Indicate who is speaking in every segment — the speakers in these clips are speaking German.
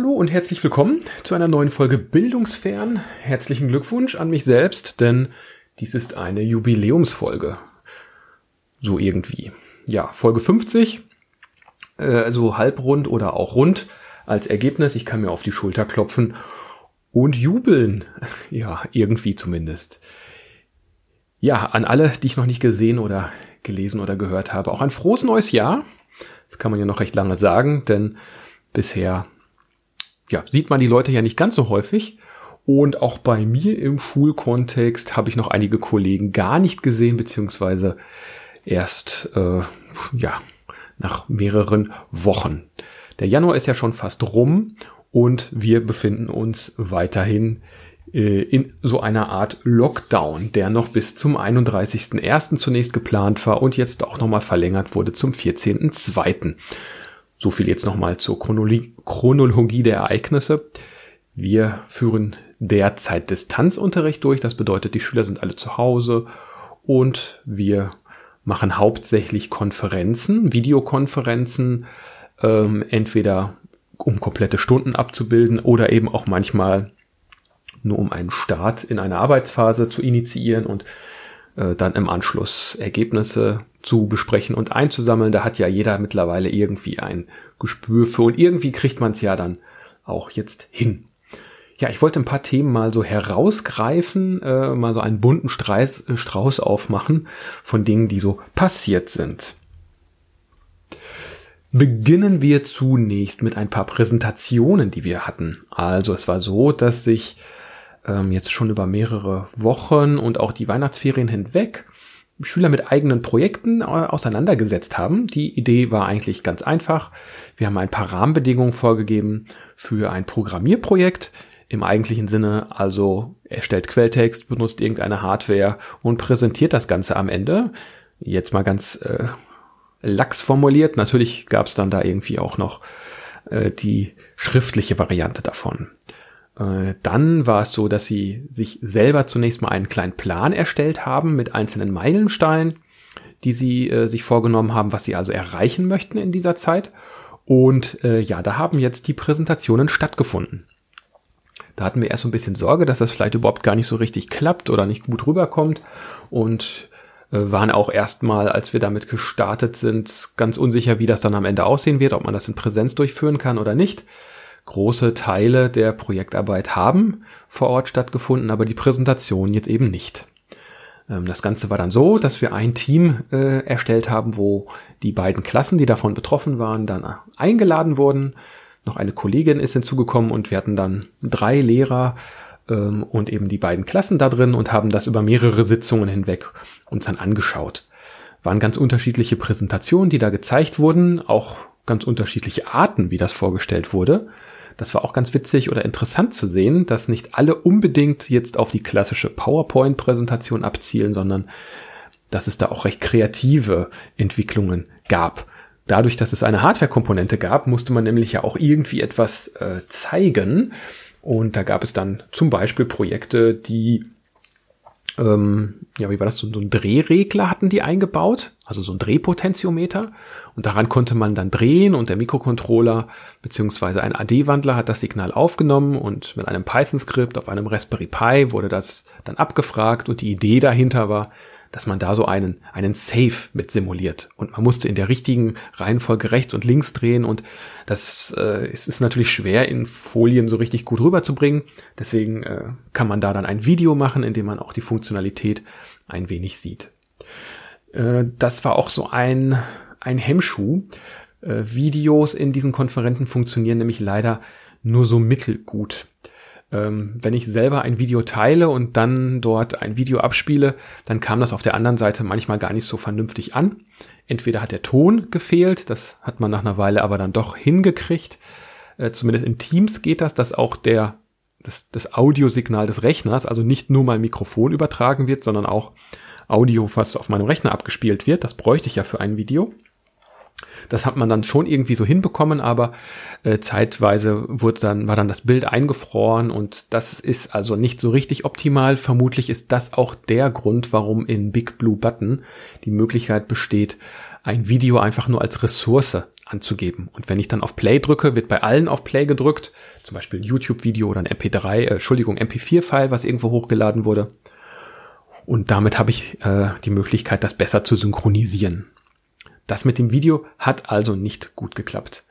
Speaker 1: Hallo und herzlich willkommen zu einer neuen Folge Bildungsfern. Herzlichen Glückwunsch an mich selbst, denn dies ist eine Jubiläumsfolge. So irgendwie. Ja, Folge 50, äh, so halbrund oder auch rund als Ergebnis. Ich kann mir auf die Schulter klopfen und jubeln. Ja, irgendwie zumindest. Ja, an alle, die ich noch nicht gesehen oder gelesen oder gehört habe, auch ein frohes neues Jahr. Das kann man ja noch recht lange sagen, denn bisher ja, sieht man die Leute ja nicht ganz so häufig. Und auch bei mir im Schulkontext habe ich noch einige Kollegen gar nicht gesehen, beziehungsweise erst äh, ja nach mehreren Wochen. Der Januar ist ja schon fast rum und wir befinden uns weiterhin äh, in so einer Art Lockdown, der noch bis zum 31.01. zunächst geplant war und jetzt auch nochmal verlängert wurde zum 14.02. So viel jetzt nochmal zur Chronologie, der Ereignisse. Wir führen derzeit Distanzunterricht durch. Das bedeutet, die Schüler sind alle zu Hause und wir machen hauptsächlich Konferenzen, Videokonferenzen, ähm, entweder um komplette Stunden abzubilden oder eben auch manchmal nur um einen Start in eine Arbeitsphase zu initiieren und äh, dann im Anschluss Ergebnisse zu besprechen und einzusammeln. Da hat ja jeder mittlerweile irgendwie ein Gespür für und irgendwie kriegt man es ja dann auch jetzt hin. Ja, ich wollte ein paar Themen mal so herausgreifen, äh, mal so einen bunten Streis, äh, Strauß aufmachen von Dingen, die so passiert sind. Beginnen wir zunächst mit ein paar Präsentationen, die wir hatten. Also es war so, dass sich ähm, jetzt schon über mehrere Wochen und auch die Weihnachtsferien hinweg Schüler mit eigenen Projekten äh, auseinandergesetzt haben. Die Idee war eigentlich ganz einfach. Wir haben ein paar Rahmenbedingungen vorgegeben für ein Programmierprojekt im eigentlichen Sinne, also erstellt Quelltext, benutzt irgendeine Hardware und präsentiert das Ganze am Ende. Jetzt mal ganz äh, lax formuliert. Natürlich gab es dann da irgendwie auch noch äh, die schriftliche Variante davon. Äh, dann war es so, dass sie sich selber zunächst mal einen kleinen Plan erstellt haben mit einzelnen Meilensteinen, die sie äh, sich vorgenommen haben, was sie also erreichen möchten in dieser Zeit. Und äh, ja, da haben jetzt die Präsentationen stattgefunden. Da hatten wir erst so ein bisschen Sorge, dass das vielleicht überhaupt gar nicht so richtig klappt oder nicht gut rüberkommt und äh, waren auch erstmal, als wir damit gestartet sind, ganz unsicher, wie das dann am Ende aussehen wird, ob man das in Präsenz durchführen kann oder nicht große Teile der Projektarbeit haben vor Ort stattgefunden, aber die Präsentation jetzt eben nicht. Ähm, das Ganze war dann so, dass wir ein Team äh, erstellt haben, wo die beiden Klassen, die davon betroffen waren, dann eingeladen wurden. Noch eine Kollegin ist hinzugekommen und wir hatten dann drei Lehrer ähm, und eben die beiden Klassen da drin und haben das über mehrere Sitzungen hinweg uns dann angeschaut. Waren ganz unterschiedliche Präsentationen, die da gezeigt wurden, auch ganz unterschiedliche Arten, wie das vorgestellt wurde. Das war auch ganz witzig oder interessant zu sehen, dass nicht alle unbedingt jetzt auf die klassische PowerPoint-Präsentation abzielen, sondern dass es da auch recht kreative Entwicklungen gab. Dadurch, dass es eine Hardware-Komponente gab, musste man nämlich ja auch irgendwie etwas äh, zeigen. Und da gab es dann zum Beispiel Projekte, die ähm, ja, wie war das, so, so ein Drehregler hatten die eingebaut, also so ein Drehpotentiometer. Und daran konnte man dann drehen und der Mikrocontroller beziehungsweise ein AD-Wandler hat das Signal aufgenommen und mit einem Python-Skript auf einem Raspberry Pi wurde das dann abgefragt und die Idee dahinter war, dass man da so einen, einen Safe mit simuliert. Und man musste in der richtigen Reihenfolge rechts und links drehen und das äh, es ist natürlich schwer in Folien so richtig gut rüberzubringen. Deswegen äh, kann man da dann ein Video machen, in dem man auch die Funktionalität ein wenig sieht. Äh, das war auch so ein, ein Hemmschuh. Äh, Videos in diesen Konferenzen funktionieren nämlich leider nur so mittelgut. Ähm, wenn ich selber ein Video teile und dann dort ein Video abspiele, dann kam das auf der anderen Seite manchmal gar nicht so vernünftig an. Entweder hat der Ton gefehlt, das hat man nach einer Weile aber dann doch hingekriegt. Äh, zumindest in Teams geht das, dass auch der das, das Audiosignal des Rechners, also nicht nur mein Mikrofon übertragen wird, sondern auch Audio, was auf meinem Rechner abgespielt wird. Das bräuchte ich ja für ein Video. Das hat man dann schon irgendwie so hinbekommen, aber äh, zeitweise wurde dann, war dann das Bild eingefroren und das ist also nicht so richtig optimal. Vermutlich ist das auch der Grund, warum in Big Blue Button die Möglichkeit besteht, ein Video einfach nur als Ressource anzugeben. Und wenn ich dann auf Play drücke, wird bei allen auf Play gedrückt, zum Beispiel ein YouTube-Video oder ein MP3, äh, Entschuldigung, MP4-File, was irgendwo hochgeladen wurde. Und damit habe ich äh, die Möglichkeit, das besser zu synchronisieren. Das mit dem Video hat also nicht gut geklappt.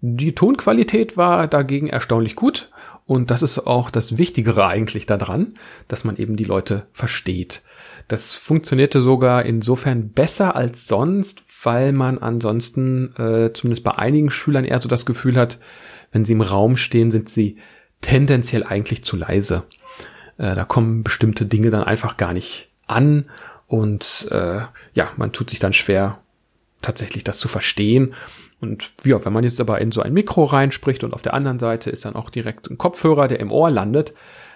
Speaker 1: Die Tonqualität war dagegen erstaunlich gut und das ist auch das Wichtigere eigentlich daran, dass man eben die Leute versteht. Das funktionierte sogar insofern besser als sonst, weil man ansonsten äh, zumindest bei einigen Schülern eher so das Gefühl hat, wenn sie im Raum stehen, sind sie tendenziell eigentlich zu leise. Äh, da kommen bestimmte Dinge dann einfach gar nicht an und äh, ja, man tut sich dann schwer, tatsächlich das zu verstehen. Und ja, wenn man jetzt aber in so ein Mikro reinspricht und auf der anderen Seite ist dann auch direkt ein Kopfhörer, der im Ohr landet,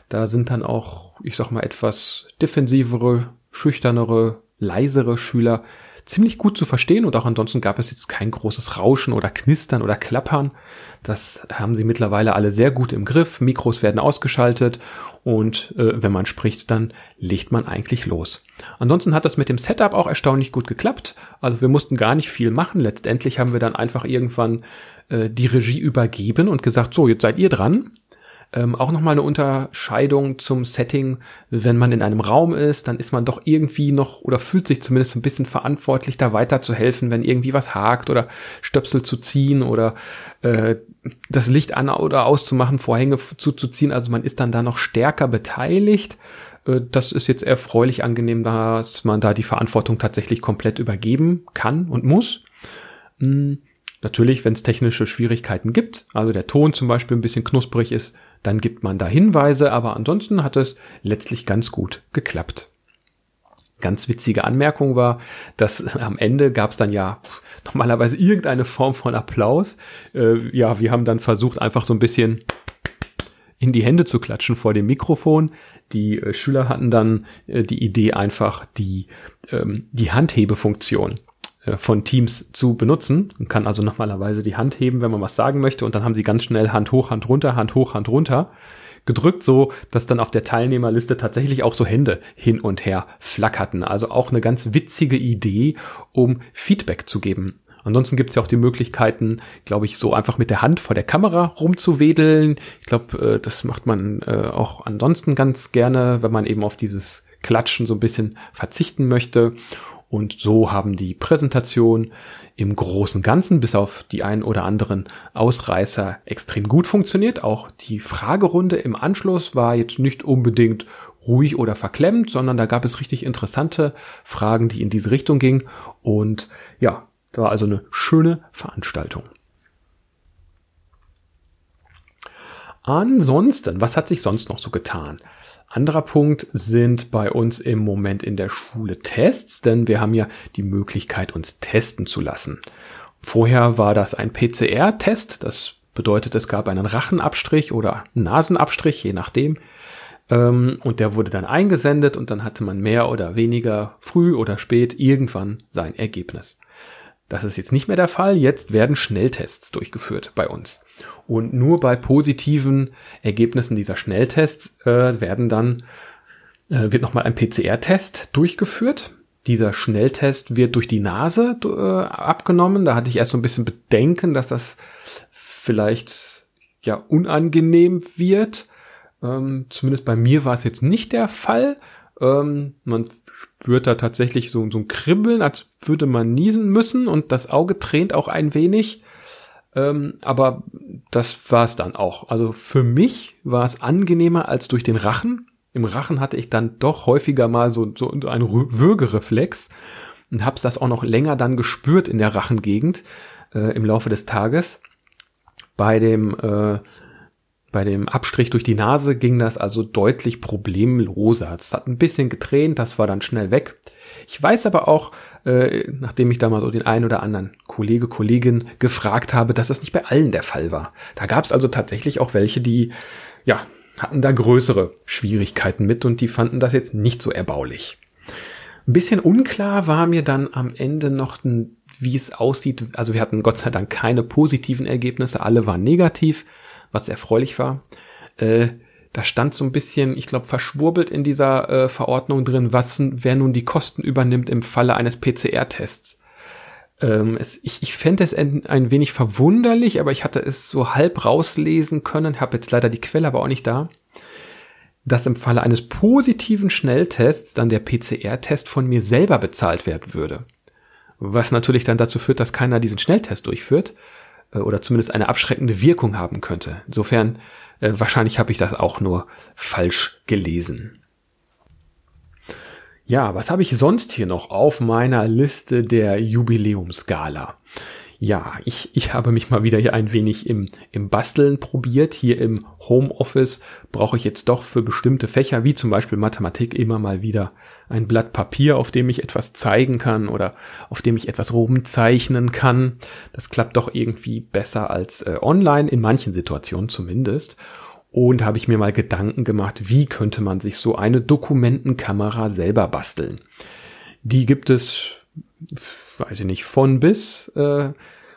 Speaker 1: da sind dann auch, ich sag mal, etwas defensivere, schüchternere, leisere Schüler ziemlich gut zu verstehen und auch ansonsten gab es jetzt kein großes Rauschen oder Knistern oder Klappern. Das haben sie mittlerweile alle sehr gut im Griff. Mikros werden ausgeschaltet und äh, wenn man spricht, dann legt man eigentlich los. Ansonsten hat das mit dem Setup auch erstaunlich gut geklappt. Also wir mussten gar nicht viel machen. Letztendlich haben wir dann einfach irgendwann äh, die Regie übergeben und gesagt, so, jetzt seid ihr dran. Ähm, auch nochmal eine Unterscheidung zum Setting. Wenn man in einem Raum ist, dann ist man doch irgendwie noch oder fühlt sich zumindest ein bisschen verantwortlich, da weiter zu helfen, wenn irgendwie was hakt oder Stöpsel zu ziehen oder äh, das Licht an oder auszumachen, Vorhänge zuzuziehen. Also man ist dann da noch stärker beteiligt. Äh, das ist jetzt erfreulich angenehm, dass man da die Verantwortung tatsächlich komplett übergeben kann und muss. Hm, natürlich, wenn es technische Schwierigkeiten gibt, also der Ton zum Beispiel ein bisschen knusprig ist, dann gibt man da Hinweise, aber ansonsten hat es letztlich ganz gut geklappt. Ganz witzige Anmerkung war, dass am Ende gab es dann ja normalerweise irgendeine Form von Applaus. Äh, ja, wir haben dann versucht, einfach so ein bisschen in die Hände zu klatschen vor dem Mikrofon. Die äh, Schüler hatten dann äh, die Idee, einfach die, ähm, die Handhebefunktion von Teams zu benutzen. Man kann also normalerweise die Hand heben, wenn man was sagen möchte und dann haben sie ganz schnell Hand hoch, Hand runter, Hand hoch, Hand runter gedrückt, so dass dann auf der Teilnehmerliste tatsächlich auch so Hände hin und her flackerten. Also auch eine ganz witzige Idee, um Feedback zu geben. Ansonsten gibt es ja auch die Möglichkeiten, glaube ich, so einfach mit der Hand vor der Kamera rumzuwedeln. Ich glaube, äh, das macht man äh, auch ansonsten ganz gerne, wenn man eben auf dieses Klatschen so ein bisschen verzichten möchte. Und so haben die Präsentationen im großen Ganzen bis auf die ein oder anderen Ausreißer extrem gut funktioniert. Auch die Fragerunde im Anschluss war jetzt nicht unbedingt ruhig oder verklemmt, sondern da gab es richtig interessante Fragen, die in diese Richtung gingen. Und ja, da war also eine schöne Veranstaltung. Ansonsten, was hat sich sonst noch so getan? Anderer Punkt sind bei uns im Moment in der Schule Tests, denn wir haben ja die Möglichkeit, uns testen zu lassen. Vorher war das ein PCR-Test, das bedeutet, es gab einen Rachenabstrich oder Nasenabstrich, je nachdem. Ähm, und der wurde dann eingesendet und dann hatte man mehr oder weniger früh oder spät irgendwann sein Ergebnis. Das ist jetzt nicht mehr der Fall. Jetzt werden Schnelltests durchgeführt bei uns. Und nur bei positiven Ergebnissen dieser Schnelltests äh, werden dann äh, wird nochmal ein PCR-Test durchgeführt. Dieser Schnelltest wird durch die Nase äh, abgenommen. Da hatte ich erst so ein bisschen Bedenken, dass das vielleicht ja unangenehm wird. Ähm, zumindest bei mir war es jetzt nicht der Fall. Ähm, man spürt da tatsächlich so, so ein Kribbeln, als würde man niesen müssen und das Auge tränt auch ein wenig. Ähm, aber das war es dann auch. Also für mich war es angenehmer als durch den Rachen. Im Rachen hatte ich dann doch häufiger mal so, so einen Würgereflex und hab's das auch noch länger dann gespürt in der Rachengegend äh, im Laufe des Tages. Bei dem äh, bei dem Abstrich durch die Nase ging das also deutlich problemloser. Es hat ein bisschen getränt, das war dann schnell weg. Ich weiß aber auch, äh, nachdem ich da mal so den einen oder anderen Kollege, Kollegin gefragt habe, dass das nicht bei allen der Fall war. Da gab es also tatsächlich auch welche, die, ja, hatten da größere Schwierigkeiten mit und die fanden das jetzt nicht so erbaulich. Ein bisschen unklar war mir dann am Ende noch, wie es aussieht. Also wir hatten Gott sei Dank keine positiven Ergebnisse, alle waren negativ was erfreulich war. Äh, da stand so ein bisschen, ich glaube, verschwurbelt in dieser äh, Verordnung drin, was wer nun die Kosten übernimmt im Falle eines PCR-Tests. Ähm, es, ich ich fände es ein, ein wenig verwunderlich, aber ich hatte es so halb rauslesen können, habe jetzt leider die Quelle aber auch nicht da, dass im Falle eines positiven Schnelltests dann der PCR-Test von mir selber bezahlt werden würde. Was natürlich dann dazu führt, dass keiner diesen Schnelltest durchführt oder zumindest eine abschreckende Wirkung haben könnte. Insofern, äh, wahrscheinlich habe ich das auch nur falsch gelesen. Ja, was habe ich sonst hier noch auf meiner Liste der Jubiläumsgala? Ja, ich, ich habe mich mal wieder hier ein wenig im, im Basteln probiert. Hier im Homeoffice brauche ich jetzt doch für bestimmte Fächer, wie zum Beispiel Mathematik, immer mal wieder ein Blatt Papier, auf dem ich etwas zeigen kann oder auf dem ich etwas rumzeichnen kann. Das klappt doch irgendwie besser als äh, online, in manchen Situationen zumindest. Und habe ich mir mal Gedanken gemacht, wie könnte man sich so eine Dokumentenkamera selber basteln. Die gibt es, weiß ich nicht, von bis äh,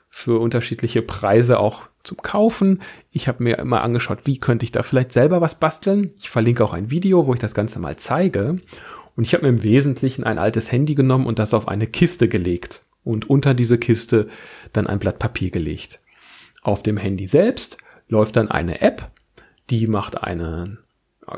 Speaker 1: für unterschiedliche Preise auch zum Kaufen. Ich habe mir immer angeschaut, wie könnte ich da vielleicht selber was basteln. Ich verlinke auch ein Video, wo ich das Ganze mal zeige. Und ich habe mir im Wesentlichen ein altes Handy genommen und das auf eine Kiste gelegt und unter diese Kiste dann ein Blatt Papier gelegt. Auf dem Handy selbst läuft dann eine App, die macht einen,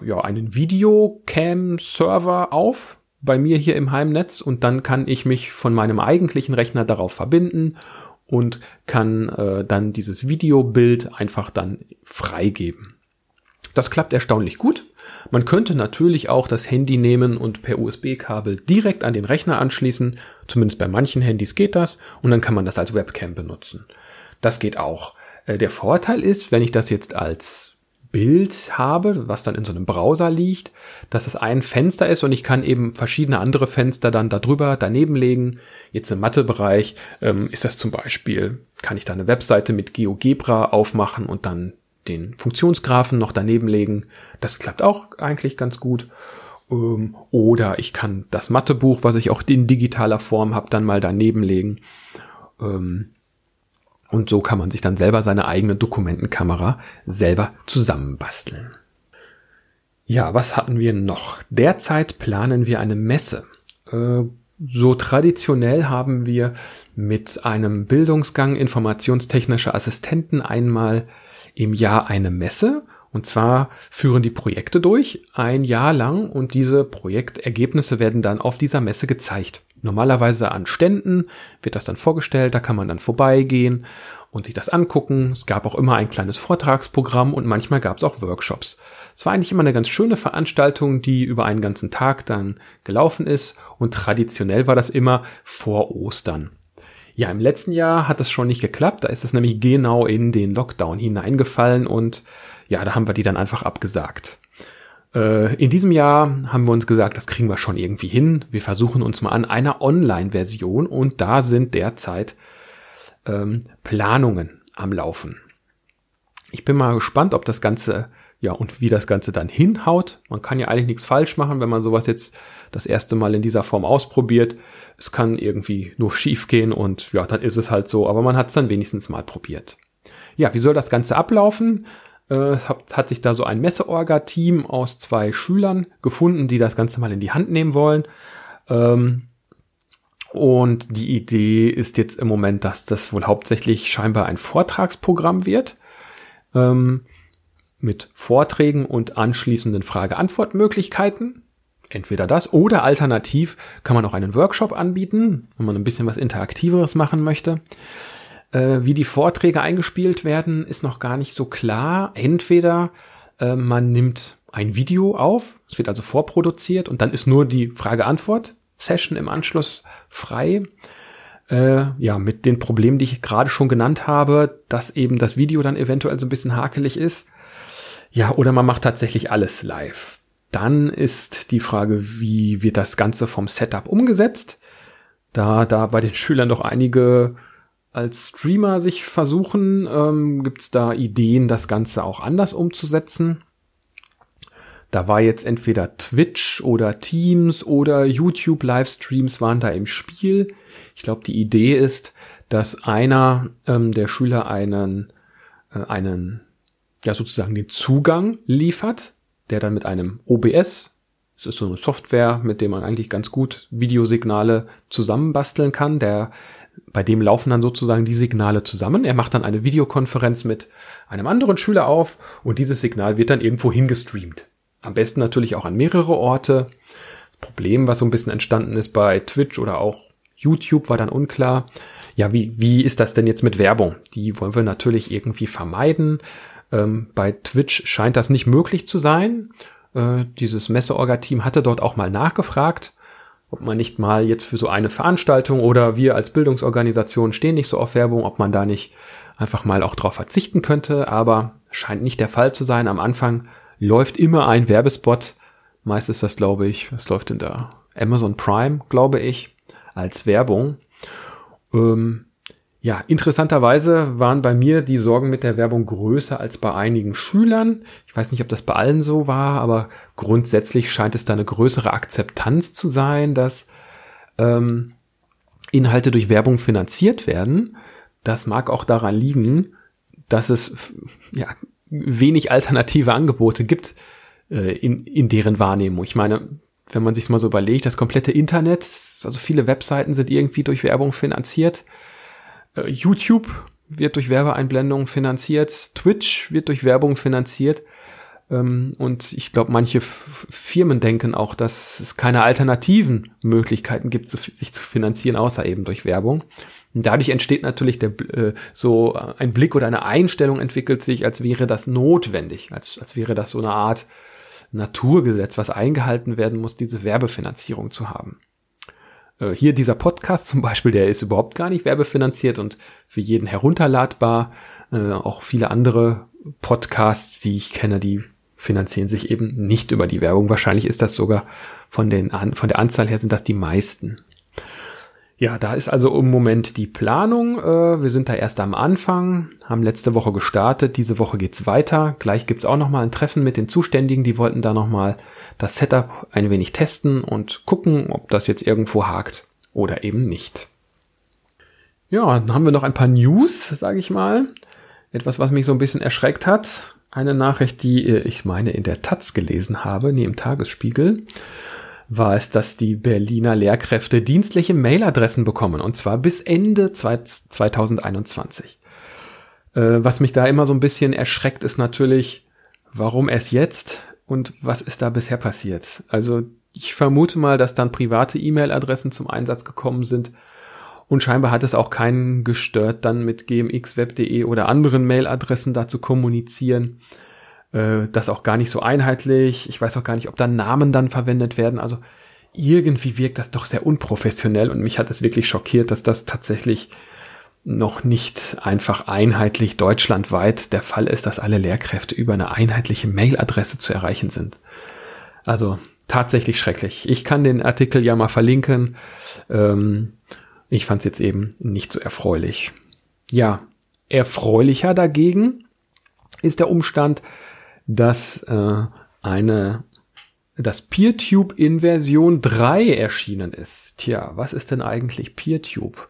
Speaker 1: ja, einen Videocam-Server auf bei mir hier im Heimnetz und dann kann ich mich von meinem eigentlichen Rechner darauf verbinden und kann äh, dann dieses Videobild einfach dann freigeben. Das klappt erstaunlich gut. Man könnte natürlich auch das Handy nehmen und per USB-Kabel direkt an den Rechner anschließen. Zumindest bei manchen Handys geht das. Und dann kann man das als Webcam benutzen. Das geht auch. Äh, der Vorteil ist, wenn ich das jetzt als Bild habe, was dann in so einem Browser liegt, dass es ein Fenster ist und ich kann eben verschiedene andere Fenster dann darüber daneben legen. Jetzt im Mathebereich ähm, ist das zum Beispiel, kann ich da eine Webseite mit GeoGebra aufmachen und dann den Funktionsgraphen noch daneben legen. Das klappt auch eigentlich ganz gut. Ähm, oder ich kann das Mathebuch, was ich auch in digitaler Form habe, dann mal daneben legen. Ähm, und so kann man sich dann selber seine eigene Dokumentenkamera selber zusammenbasteln. Ja, was hatten wir noch? Derzeit planen wir eine Messe. Äh, so traditionell haben wir mit einem Bildungsgang informationstechnische Assistenten einmal im Jahr eine Messe. Und zwar führen die Projekte durch ein Jahr lang und diese Projektergebnisse werden dann auf dieser Messe gezeigt. Normalerweise an Ständen wird das dann vorgestellt, da kann man dann vorbeigehen und sich das angucken. Es gab auch immer ein kleines Vortragsprogramm und manchmal gab es auch Workshops. Es war eigentlich immer eine ganz schöne Veranstaltung, die über einen ganzen Tag dann gelaufen ist und traditionell war das immer vor Ostern. Ja, im letzten Jahr hat das schon nicht geklappt. Da ist es nämlich genau in den Lockdown hineingefallen und ja, da haben wir die dann einfach abgesagt. Äh, in diesem Jahr haben wir uns gesagt, das kriegen wir schon irgendwie hin. Wir versuchen uns mal an einer Online-Version und da sind derzeit ähm, Planungen am Laufen. Ich bin mal gespannt, ob das Ganze ja, und wie das Ganze dann hinhaut. Man kann ja eigentlich nichts falsch machen, wenn man sowas jetzt das erste Mal in dieser Form ausprobiert. Es kann irgendwie nur schief gehen und ja, dann ist es halt so, aber man hat es dann wenigstens mal probiert. Ja, wie soll das Ganze ablaufen? Äh, hat, hat sich da so ein Messeorga-Team aus zwei Schülern gefunden, die das Ganze mal in die Hand nehmen wollen. Ähm, und die Idee ist jetzt im Moment, dass das wohl hauptsächlich scheinbar ein Vortragsprogramm wird. Ähm, mit Vorträgen und anschließenden Frage-Antwort-Möglichkeiten. Entweder das oder alternativ kann man auch einen Workshop anbieten, wenn man ein bisschen was Interaktiveres machen möchte. Äh, wie die Vorträge eingespielt werden, ist noch gar nicht so klar. Entweder äh, man nimmt ein Video auf, es wird also vorproduziert und dann ist nur die Frage-Antwort-Session im Anschluss frei. Äh, ja, mit den Problemen, die ich gerade schon genannt habe, dass eben das Video dann eventuell so ein bisschen hakelig ist. Ja, oder man macht tatsächlich alles live. Dann ist die Frage, wie wird das Ganze vom Setup umgesetzt? Da da bei den Schülern doch einige als Streamer sich versuchen, ähm, gibt es da Ideen, das Ganze auch anders umzusetzen. Da war jetzt entweder Twitch oder Teams oder YouTube Livestreams waren da im Spiel. Ich glaube, die Idee ist, dass einer ähm, der Schüler einen, äh, einen ja sozusagen den Zugang liefert, der dann mit einem OBS, es ist so eine Software, mit dem man eigentlich ganz gut Videosignale zusammenbasteln kann, der bei dem laufen dann sozusagen die Signale zusammen. Er macht dann eine Videokonferenz mit einem anderen Schüler auf und dieses Signal wird dann irgendwo hingestreamt. Am besten natürlich auch an mehrere Orte. Das Problem, was so ein bisschen entstanden ist bei Twitch oder auch YouTube, war dann unklar. Ja, wie, wie ist das denn jetzt mit Werbung? Die wollen wir natürlich irgendwie vermeiden. Ähm, bei Twitch scheint das nicht möglich zu sein. Äh, dieses Messeorga-Team hatte dort auch mal nachgefragt ob man nicht mal jetzt für so eine Veranstaltung oder wir als Bildungsorganisation stehen nicht so auf Werbung, ob man da nicht einfach mal auch drauf verzichten könnte, aber scheint nicht der Fall zu sein. Am Anfang läuft immer ein Werbespot. Meist ist das, glaube ich, was läuft denn da? Amazon Prime, glaube ich, als Werbung. Ähm, ja, interessanterweise waren bei mir die Sorgen mit der Werbung größer als bei einigen Schülern. Ich weiß nicht, ob das bei allen so war, aber grundsätzlich scheint es da eine größere Akzeptanz zu sein, dass ähm, Inhalte durch Werbung finanziert werden. Das mag auch daran liegen, dass es ja, wenig alternative Angebote gibt äh, in, in deren Wahrnehmung. Ich meine, wenn man sich mal so überlegt, das komplette Internet, also viele Webseiten sind irgendwie durch Werbung finanziert. Äh, YouTube wird durch Werbeeinblendungen finanziert, Twitch wird durch Werbung finanziert. Ähm, und ich glaube, manche Firmen denken auch, dass es keine alternativen Möglichkeiten gibt, sich zu finanzieren, außer eben durch Werbung. Und dadurch entsteht natürlich der, äh, so ein Blick oder eine Einstellung entwickelt sich, als wäre das notwendig, als, als wäre das so eine Art Naturgesetz, was eingehalten werden muss, diese Werbefinanzierung zu haben. Äh, hier dieser Podcast zum Beispiel, der ist überhaupt gar nicht werbefinanziert und für jeden herunterladbar. Äh, auch viele andere Podcasts, die ich kenne, die finanzieren sich eben nicht über die Werbung. Wahrscheinlich ist das sogar von, den, von der Anzahl her sind das die meisten. Ja, da ist also im Moment die Planung. Äh, wir sind da erst am Anfang, haben letzte Woche gestartet. Diese Woche geht's weiter. Gleich gibt's auch nochmal ein Treffen mit den Zuständigen. Die wollten da nochmal das Setup ein wenig testen und gucken, ob das jetzt irgendwo hakt oder eben nicht. Ja, dann haben wir noch ein paar News, sage ich mal. Etwas, was mich so ein bisschen erschreckt hat. Eine Nachricht, die äh, ich meine in der Taz gelesen habe, nie im Tagesspiegel, war es, dass die Berliner Lehrkräfte dienstliche Mailadressen bekommen, und zwar bis Ende 2021. Äh, was mich da immer so ein bisschen erschreckt, ist natürlich, warum erst jetzt? Und was ist da bisher passiert? Also ich vermute mal, dass dann private E-Mail-Adressen zum Einsatz gekommen sind und scheinbar hat es auch keinen gestört, dann mit gmxweb.de oder anderen Mail-Adressen da zu kommunizieren. Äh, das auch gar nicht so einheitlich. Ich weiß auch gar nicht, ob da Namen dann verwendet werden. Also irgendwie wirkt das doch sehr unprofessionell und mich hat es wirklich schockiert, dass das tatsächlich noch nicht einfach einheitlich deutschlandweit der Fall ist, dass alle Lehrkräfte über eine einheitliche Mailadresse zu erreichen sind. Also tatsächlich schrecklich. Ich kann den Artikel ja mal verlinken. Ähm, ich fand es jetzt eben nicht so erfreulich. Ja, erfreulicher dagegen ist der Umstand, dass äh, eine das PeerTube in Version 3 erschienen ist. Tja, was ist denn eigentlich PeerTube?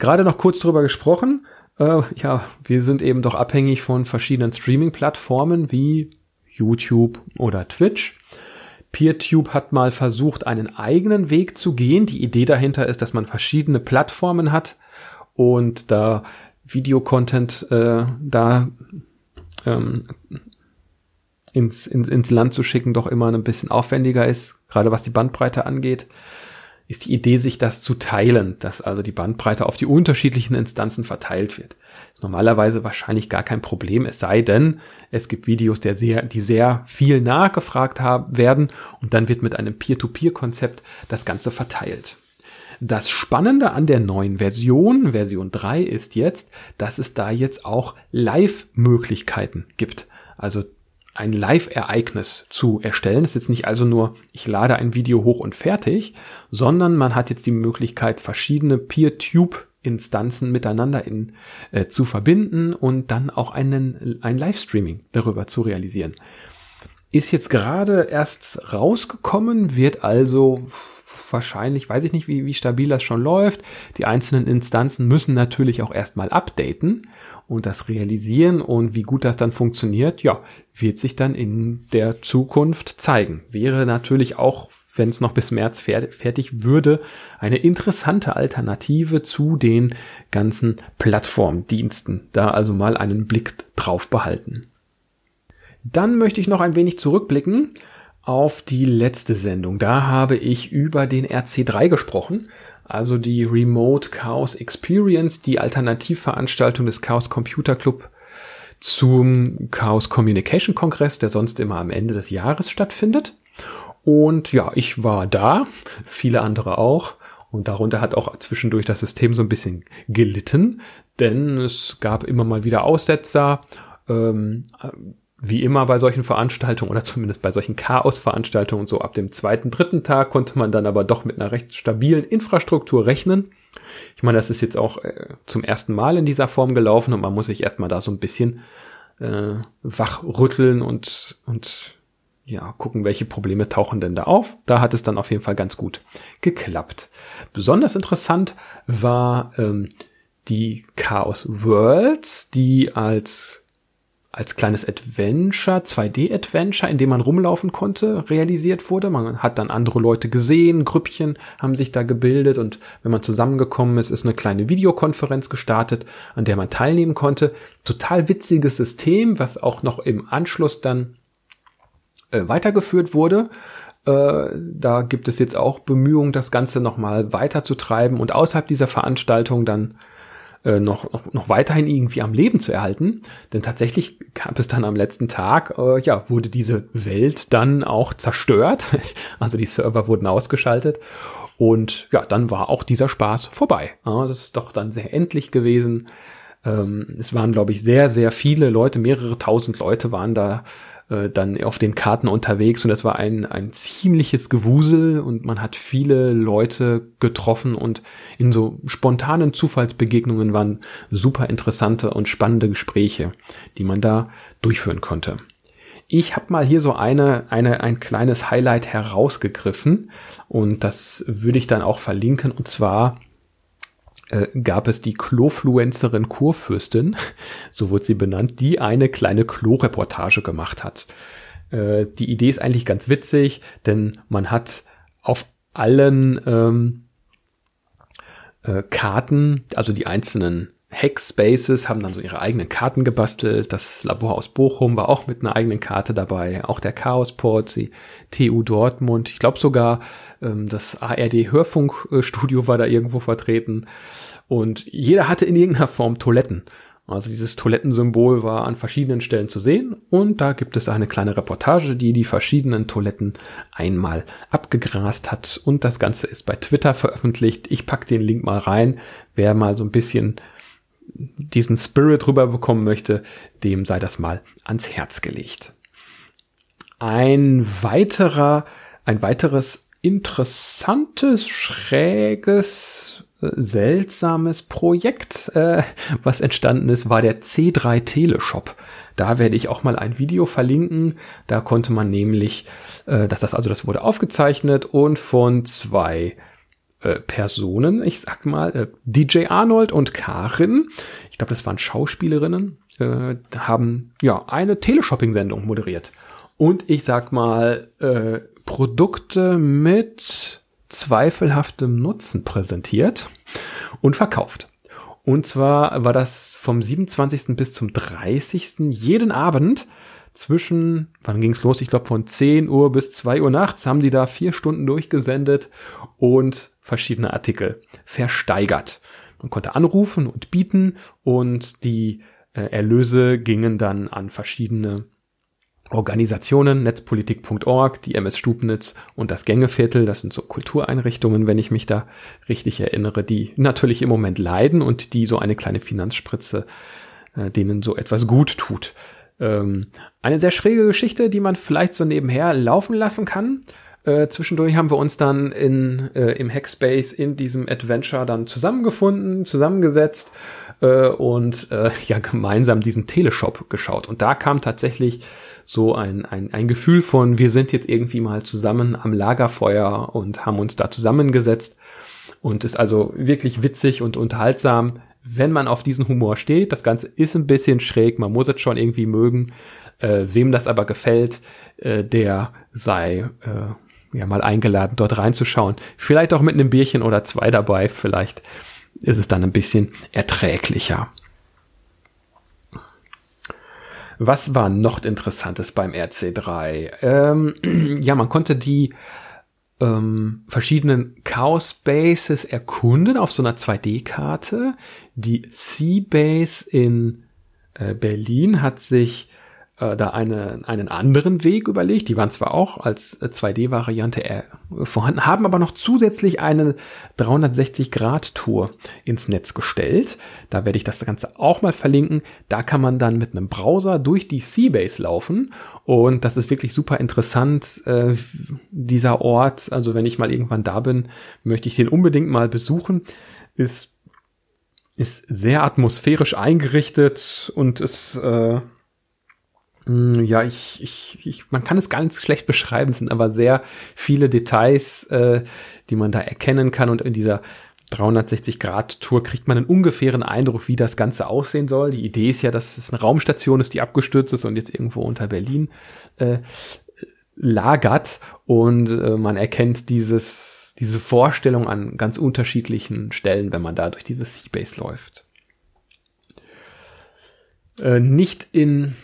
Speaker 1: Gerade noch kurz drüber gesprochen. Äh, ja, wir sind eben doch abhängig von verschiedenen Streaming-Plattformen wie YouTube oder Twitch. PeerTube hat mal versucht, einen eigenen Weg zu gehen. Die Idee dahinter ist, dass man verschiedene Plattformen hat und da Videocontent äh, da ähm, ins, ins, ins Land zu schicken doch immer ein bisschen aufwendiger ist, gerade was die Bandbreite angeht ist die Idee, sich das zu teilen, dass also die Bandbreite auf die unterschiedlichen Instanzen verteilt wird. Ist normalerweise wahrscheinlich gar kein Problem, es sei denn, es gibt Videos, der sehr, die sehr viel nachgefragt haben, werden und dann wird mit einem Peer-to-Peer-Konzept das Ganze verteilt. Das Spannende an der neuen Version, Version 3, ist jetzt, dass es da jetzt auch Live-Möglichkeiten gibt. Also ein Live-Ereignis zu erstellen. Das ist jetzt nicht also nur, ich lade ein Video hoch und fertig, sondern man hat jetzt die Möglichkeit, verschiedene Peer-Tube-Instanzen miteinander in, äh, zu verbinden und dann auch einen, ein Livestreaming darüber zu realisieren. Ist jetzt gerade erst rausgekommen, wird also wahrscheinlich, weiß ich nicht, wie, wie stabil das schon läuft. Die einzelnen Instanzen müssen natürlich auch erstmal updaten und das realisieren und wie gut das dann funktioniert, ja, wird sich dann in der Zukunft zeigen. Wäre natürlich auch wenn es noch bis März fertig würde, eine interessante Alternative zu den ganzen Plattformdiensten. Da also mal einen Blick drauf behalten. Dann möchte ich noch ein wenig zurückblicken auf die letzte Sendung. Da habe ich über den RC3 gesprochen, also die Remote Chaos Experience, die Alternativveranstaltung des Chaos Computer Club zum Chaos Communication Kongress, der sonst immer am Ende des Jahres stattfindet. Und ja, ich war da, viele andere auch. Und darunter hat auch zwischendurch das System so ein bisschen gelitten, denn es gab immer mal wieder Aussetzer. Ähm, wie immer bei solchen Veranstaltungen oder zumindest bei solchen Chaos-Veranstaltungen so ab dem zweiten, dritten Tag konnte man dann aber doch mit einer recht stabilen Infrastruktur rechnen. Ich meine, das ist jetzt auch äh, zum ersten Mal in dieser Form gelaufen und man muss sich erstmal da so ein bisschen äh, wachrütteln und, und ja, gucken, welche Probleme tauchen denn da auf. Da hat es dann auf jeden Fall ganz gut geklappt. Besonders interessant war ähm, die Chaos Worlds, die als als kleines Adventure, 2D-Adventure, in dem man rumlaufen konnte, realisiert wurde. Man hat dann andere Leute gesehen, Grüppchen haben sich da gebildet und wenn man zusammengekommen ist, ist eine kleine Videokonferenz gestartet, an der man teilnehmen konnte. Total witziges System, was auch noch im Anschluss dann äh, weitergeführt wurde. Äh, da gibt es jetzt auch Bemühungen, das Ganze nochmal weiterzutreiben und außerhalb dieser Veranstaltung dann äh, noch, noch, noch weiterhin irgendwie am Leben zu erhalten. Denn tatsächlich gab es dann am letzten Tag, äh, ja, wurde diese Welt dann auch zerstört. Also die Server wurden ausgeschaltet. Und ja, dann war auch dieser Spaß vorbei. Ja, das ist doch dann sehr endlich gewesen. Ähm, es waren, glaube ich, sehr, sehr viele Leute, mehrere tausend Leute waren da äh, dann auf den Karten unterwegs und das war ein, ein ziemliches Gewusel und man hat viele Leute getroffen und in so spontanen Zufallsbegegnungen waren super interessante und spannende Gespräche, die man da durchführen konnte. Ich habe mal hier so eine, eine, ein kleines Highlight herausgegriffen und das würde ich dann auch verlinken und zwar äh, gab es die Klofluencerin Kurfürstin, so wurde sie benannt, die eine kleine Klo-Reportage gemacht hat. Äh, die Idee ist eigentlich ganz witzig, denn man hat auf allen ähm, äh, Karten, also die einzelnen Hackspaces haben dann so ihre eigenen Karten gebastelt. Das Labor aus Bochum war auch mit einer eigenen Karte dabei. Auch der Chaosport, die TU Dortmund. Ich glaube sogar ähm, das ARD Hörfunkstudio war da irgendwo vertreten. Und jeder hatte in irgendeiner Form Toiletten. Also dieses Toilettensymbol war an verschiedenen Stellen zu sehen und da gibt es eine kleine Reportage, die die verschiedenen Toiletten einmal abgegrast hat und das Ganze ist bei Twitter veröffentlicht. Ich pack den Link mal rein. Wer mal so ein bisschen diesen Spirit rüberbekommen möchte, dem sei das mal ans Herz gelegt. Ein weiterer, ein weiteres interessantes, schräges, äh, seltsames Projekt, äh, was entstanden ist, war der C3 Teleshop. Da werde ich auch mal ein Video verlinken. Da konnte man nämlich, äh, dass das also das wurde aufgezeichnet und von zwei äh, Personen, ich sag mal, äh, DJ Arnold und Karin, ich glaube, das waren Schauspielerinnen, äh, haben ja eine Teleshopping-Sendung moderiert. Und ich sag mal, äh, Produkte mit zweifelhaftem Nutzen präsentiert und verkauft. Und zwar war das vom 27. bis zum 30. jeden Abend zwischen, wann ging's los? Ich glaube von 10 Uhr bis 2 Uhr nachts haben die da vier Stunden durchgesendet und verschiedene Artikel versteigert. Man konnte anrufen und bieten und die äh, Erlöse gingen dann an verschiedene Organisationen, netzpolitik.org, die MS Stubnitz und das Gängeviertel, das sind so Kultureinrichtungen, wenn ich mich da richtig erinnere, die natürlich im Moment leiden und die so eine kleine Finanzspritze äh, denen so etwas gut tut. Ähm, eine sehr schräge Geschichte, die man vielleicht so nebenher laufen lassen kann. Äh, zwischendurch haben wir uns dann in, äh, im Hackspace in diesem Adventure dann zusammengefunden, zusammengesetzt äh, und äh, ja gemeinsam diesen Teleshop geschaut. Und da kam tatsächlich so ein, ein, ein Gefühl von, wir sind jetzt irgendwie mal zusammen am Lagerfeuer und haben uns da zusammengesetzt. Und ist also wirklich witzig und unterhaltsam wenn man auf diesen Humor steht, das Ganze ist ein bisschen schräg, man muss es schon irgendwie mögen. Äh, wem das aber gefällt, äh, der sei äh, ja mal eingeladen, dort reinzuschauen. Vielleicht auch mit einem Bierchen oder zwei dabei. Vielleicht ist es dann ein bisschen erträglicher. Was war noch Interessantes beim RC3? Ähm, ja, man konnte die ähm, verschiedenen Chaos Bases erkunden auf so einer 2D-Karte. Die Seabase in äh, Berlin hat sich äh, da eine, einen anderen Weg überlegt. Die waren zwar auch als 2D-Variante äh, vorhanden, haben aber noch zusätzlich eine 360-Grad-Tour ins Netz gestellt. Da werde ich das Ganze auch mal verlinken. Da kann man dann mit einem Browser durch die Seabase laufen und das ist wirklich super interessant, äh, dieser Ort. Also wenn ich mal irgendwann da bin, möchte ich den unbedingt mal besuchen. Ist, ist sehr atmosphärisch eingerichtet und ist äh, ja, ich, ich, ich, man kann es ganz schlecht beschreiben. Es sind aber sehr viele Details, äh, die man da erkennen kann. Und in dieser 360-Grad-Tour kriegt man einen ungefähren Eindruck, wie das Ganze aussehen soll. Die Idee ist ja, dass es eine Raumstation ist, die abgestürzt ist und jetzt irgendwo unter Berlin äh, lagert. Und äh, man erkennt dieses, diese Vorstellung an ganz unterschiedlichen Stellen, wenn man da durch diese Seabase läuft. Äh, nicht in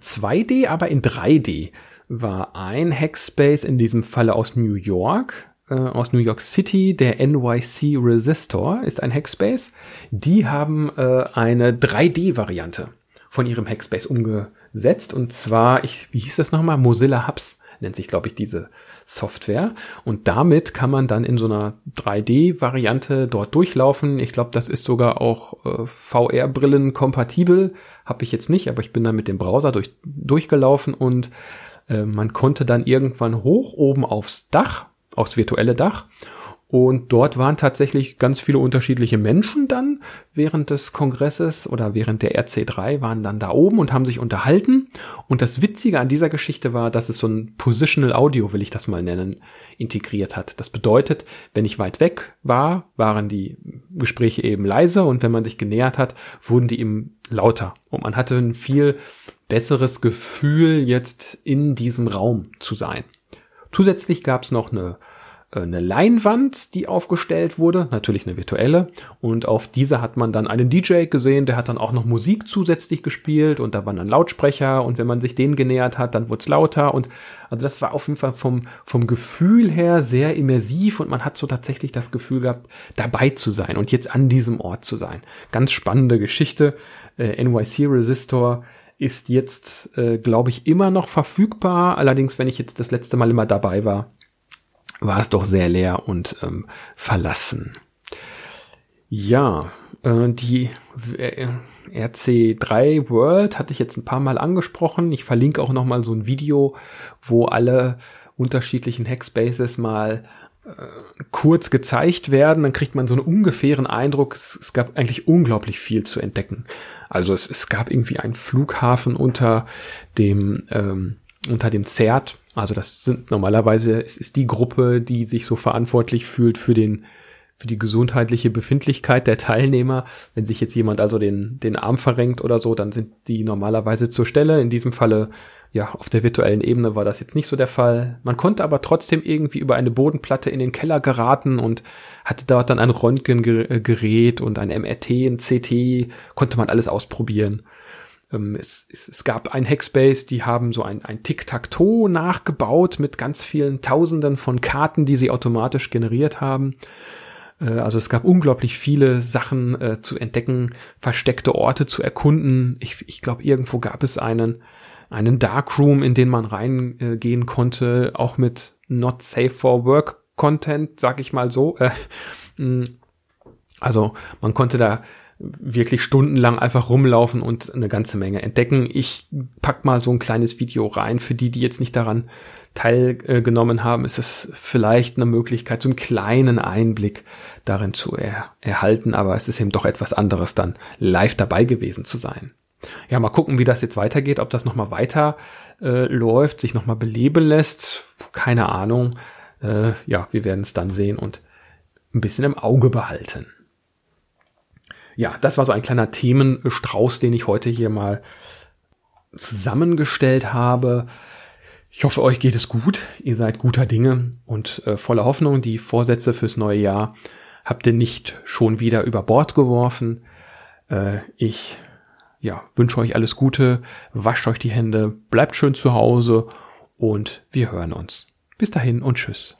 Speaker 1: 2D, aber in 3D war ein Hackspace in diesem Falle aus New York, äh, aus New York City, der NYC Resistor ist ein Hackspace. Die haben äh, eine 3D-Variante von ihrem Hackspace umgesetzt und zwar, ich, wie hieß das nochmal? Mozilla Hubs nennt sich, glaube ich, diese Software. Und damit kann man dann in so einer 3D-Variante dort durchlaufen. Ich glaube, das ist sogar auch äh, VR-Brillen kompatibel. Habe ich jetzt nicht, aber ich bin dann mit dem Browser durch, durchgelaufen und äh, man konnte dann irgendwann hoch oben aufs Dach, aufs virtuelle Dach und dort waren tatsächlich ganz viele unterschiedliche Menschen dann während des Kongresses oder während der RC3 waren dann da oben und haben sich unterhalten. Und das Witzige an dieser Geschichte war, dass es so ein Positional Audio, will ich das mal nennen, integriert hat. Das bedeutet, wenn ich weit weg war, waren die Gespräche eben leise und wenn man sich genähert hat, wurden die eben lauter. Und man hatte ein viel besseres Gefühl, jetzt in diesem Raum zu sein. Zusätzlich gab es noch eine eine Leinwand, die aufgestellt wurde, natürlich eine virtuelle. Und auf dieser hat man dann einen DJ gesehen, der hat dann auch noch Musik zusätzlich gespielt und da waren dann Lautsprecher und wenn man sich denen genähert hat, dann wurde es lauter und also das war auf jeden Fall vom, vom Gefühl her sehr immersiv und man hat so tatsächlich das Gefühl gehabt, dabei zu sein und jetzt an diesem Ort zu sein. Ganz spannende Geschichte. Äh, NYC Resistor ist jetzt, äh, glaube ich, immer noch verfügbar. Allerdings, wenn ich jetzt das letzte Mal immer dabei war, war es doch sehr leer und ähm, verlassen. Ja, äh, die äh, RC3 World hatte ich jetzt ein paar Mal angesprochen. Ich verlinke auch noch mal so ein Video, wo alle unterschiedlichen Hackspaces mal äh, kurz gezeigt werden. Dann kriegt man so einen ungefähren Eindruck. Es, es gab eigentlich unglaublich viel zu entdecken. Also es, es gab irgendwie einen Flughafen unter dem ähm, unter dem ZERT also das sind normalerweise, es ist die Gruppe, die sich so verantwortlich fühlt für den, für die gesundheitliche Befindlichkeit der Teilnehmer. Wenn sich jetzt jemand also den, den Arm verrenkt oder so, dann sind die normalerweise zur Stelle. In diesem Falle, ja, auf der virtuellen Ebene war das jetzt nicht so der Fall. Man konnte aber trotzdem irgendwie über eine Bodenplatte in den Keller geraten und hatte dort dann ein Röntgengerät und ein MRT, ein CT, konnte man alles ausprobieren. Ähm, es, es, es gab ein Hackspace, die haben so ein, ein Tic-Tac-Toe nachgebaut mit ganz vielen Tausenden von Karten, die sie automatisch generiert haben. Äh, also es gab unglaublich viele Sachen äh, zu entdecken, versteckte Orte zu erkunden. Ich, ich glaube, irgendwo gab es einen, einen Darkroom, in den man reingehen äh, konnte, auch mit Not Safe for Work Content, sag ich mal so. Äh, also man konnte da wirklich stundenlang einfach rumlaufen und eine ganze Menge entdecken. Ich pack mal so ein kleines Video rein. Für die, die jetzt nicht daran teilgenommen haben, ist es vielleicht eine Möglichkeit, so einen kleinen Einblick darin zu er erhalten. Aber es ist eben doch etwas anderes, dann live dabei gewesen zu sein. Ja, mal gucken, wie das jetzt weitergeht, ob das nochmal weiter äh, läuft, sich nochmal beleben lässt. Keine Ahnung. Äh, ja, wir werden es dann sehen und ein bisschen im Auge behalten ja, das war so ein kleiner Themenstrauß, den ich heute hier mal zusammengestellt habe. Ich hoffe, euch geht es gut. Ihr seid guter Dinge und äh, voller Hoffnung. Die Vorsätze fürs neue Jahr habt ihr nicht schon wieder über Bord geworfen. Äh, ich ja, wünsche euch alles Gute, wascht euch die Hände, bleibt schön zu Hause und wir hören uns. Bis dahin und tschüss.